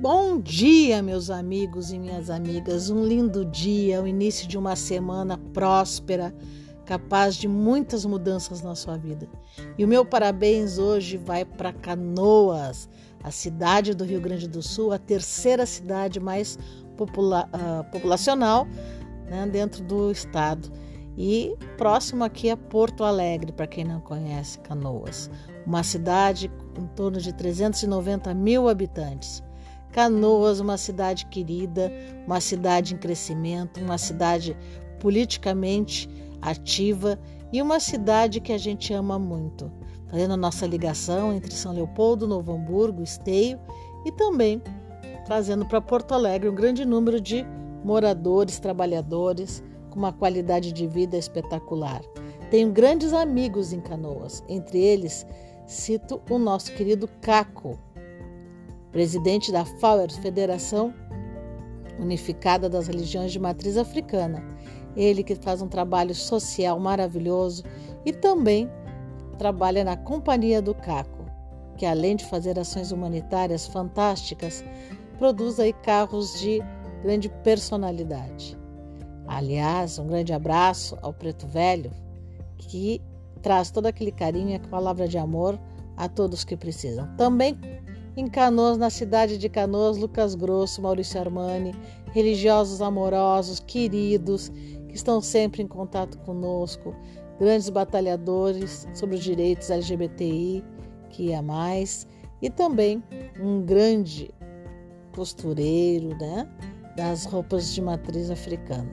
Bom dia, meus amigos e minhas amigas. Um lindo dia, o início de uma semana próspera, capaz de muitas mudanças na sua vida. E o meu parabéns hoje vai para Canoas, a cidade do Rio Grande do Sul, a terceira cidade mais popula uh, populacional né, dentro do estado. E próximo aqui é Porto Alegre, para quem não conhece Canoas, uma cidade em torno de 390 mil habitantes. Canoas, uma cidade querida, uma cidade em crescimento, uma cidade politicamente ativa e uma cidade que a gente ama muito. Fazendo a nossa ligação entre São Leopoldo, Novo Hamburgo, Esteio e também trazendo para Porto Alegre um grande número de moradores, trabalhadores com uma qualidade de vida espetacular. Tenho grandes amigos em Canoas, entre eles cito o nosso querido Caco, presidente da FAUER, Federação Unificada das Religiões de Matriz Africana. Ele que faz um trabalho social maravilhoso e também trabalha na Companhia do Caco, que além de fazer ações humanitárias fantásticas, produz aí carros de grande personalidade. Aliás, um grande abraço ao Preto Velho, que traz todo aquele carinho e a palavra de amor a todos que precisam. Também em Canoas, na cidade de Canoas, Lucas Grosso, Maurício Armani, religiosos amorosos, queridos, que estão sempre em contato conosco, grandes batalhadores sobre os direitos LGBTI, que é mais, e também um grande costureiro, né, das roupas de matriz africana.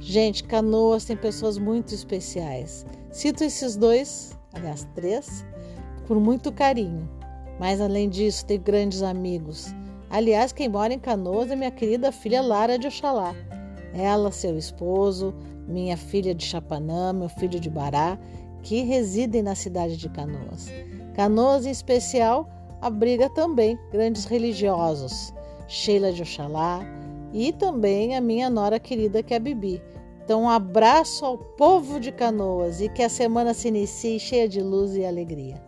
Gente, Canoas tem pessoas muito especiais. Cito esses dois, aliás, três, por muito carinho. Mas além disso, tenho grandes amigos. Aliás, quem mora em Canoas é minha querida filha Lara de Oxalá. Ela, seu esposo, minha filha de Chapanã, meu filho de Bará, que residem na cidade de Canoas. Canoas, em especial, abriga também grandes religiosos, Sheila de Oxalá e também a minha nora querida que é a Bibi. Então, um abraço ao povo de Canoas e que a semana se inicie cheia de luz e alegria.